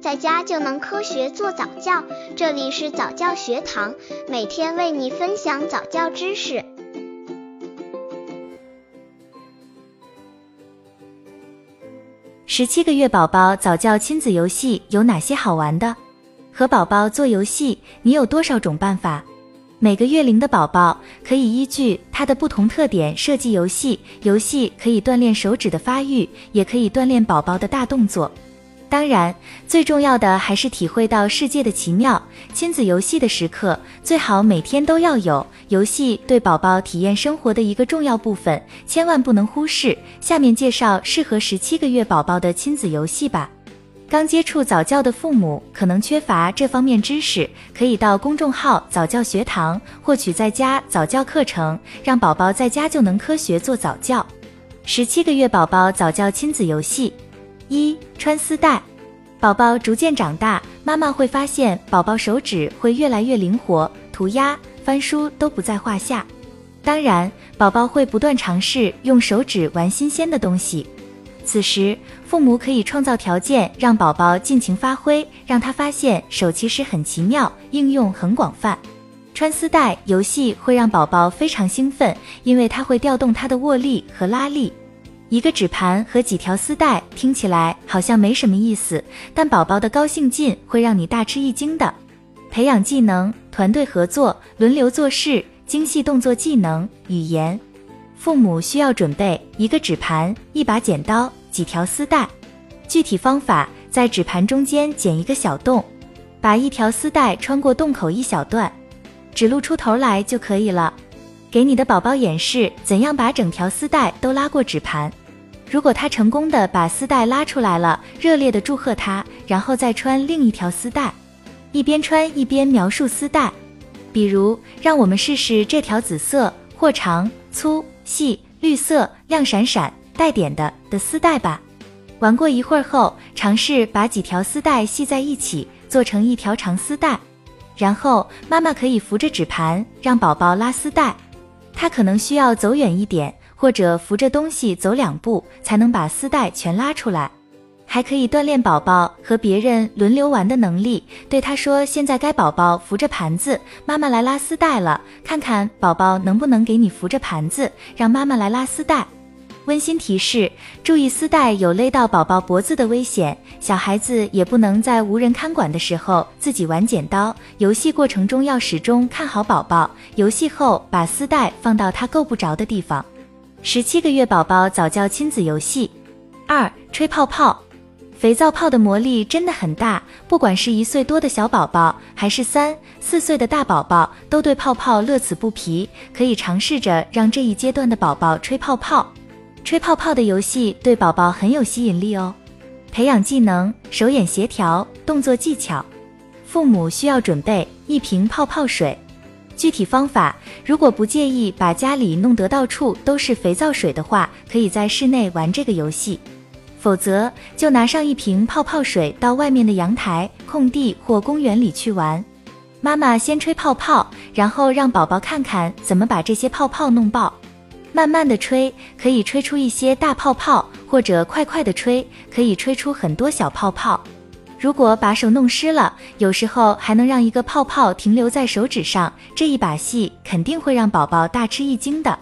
在家就能科学做早教。这里是早教学堂，每天为你分享早教知识。十七个月宝宝早教亲子游戏有哪些好玩的？和宝宝做游戏，你有多少种办法？每个月龄的宝宝可以依据他的不同特点设计游戏，游戏可以锻炼手指的发育，也可以锻炼宝宝的大动作。当然，最重要的还是体会到世界的奇妙。亲子游戏的时刻最好每天都要有，游戏对宝宝体验生活的一个重要部分，千万不能忽视。下面介绍适合十七个月宝宝的亲子游戏吧。刚接触早教的父母可能缺乏这方面知识，可以到公众号早教学堂获取在家早教课程，让宝宝在家就能科学做早教。十七个月宝宝早教亲子游戏：一、穿丝带。宝宝逐渐长大，妈妈会发现宝宝手指会越来越灵活，涂鸦、翻书都不在话下。当然，宝宝会不断尝试用手指玩新鲜的东西。此时，父母可以创造条件，让宝宝尽情发挥，让他发现手其实很奇妙，应用很广泛。穿丝带游戏会让宝宝非常兴奋，因为它会调动他的握力和拉力。一个纸盘和几条丝带听起来好像没什么意思，但宝宝的高兴劲会让你大吃一惊的。培养技能：团队合作、轮流做事、精细动作技能、语言。父母需要准备一个纸盘、一把剪刀、几条丝带。具体方法：在纸盘中间剪一个小洞，把一条丝带穿过洞口一小段，只露出头来就可以了。给你的宝宝演示怎样把整条丝带都拉过纸盘。如果他成功的把丝带拉出来了，热烈的祝贺他，然后再穿另一条丝带，一边穿一边描述丝带。比如，让我们试试这条紫色或长粗。细绿色、亮闪闪、带点的的丝带吧。玩过一会儿后，尝试把几条丝带系在一起，做成一条长丝带。然后妈妈可以扶着纸盘，让宝宝拉丝带。他可能需要走远一点，或者扶着东西走两步，才能把丝带全拉出来。还可以锻炼宝宝和别人轮流玩的能力。对他说：“现在该宝宝扶着盘子，妈妈来拉丝带了。看看宝宝能不能给你扶着盘子，让妈妈来拉丝带。”温馨提示：注意丝带有勒到宝宝脖子的危险。小孩子也不能在无人看管的时候自己玩剪刀。游戏过程中要始终看好宝宝。游戏后把丝带放到他够不着的地方。十七个月宝宝早教亲子游戏二：吹泡泡。肥皂泡的魔力真的很大，不管是一岁多的小宝宝，还是三四岁的大宝宝，都对泡泡乐此不疲。可以尝试着让这一阶段的宝宝吹泡泡。吹泡泡的游戏对宝宝很有吸引力哦。培养技能：手眼协调、动作技巧。父母需要准备一瓶泡泡水。具体方法：如果不介意把家里弄得到处都是肥皂水的话，可以在室内玩这个游戏。否则，就拿上一瓶泡泡水到外面的阳台、空地或公园里去玩。妈妈先吹泡泡，然后让宝宝看看怎么把这些泡泡弄爆。慢慢的吹，可以吹出一些大泡泡；或者快快的吹，可以吹出很多小泡泡。如果把手弄湿了，有时候还能让一个泡泡停留在手指上。这一把戏肯定会让宝宝大吃一惊的。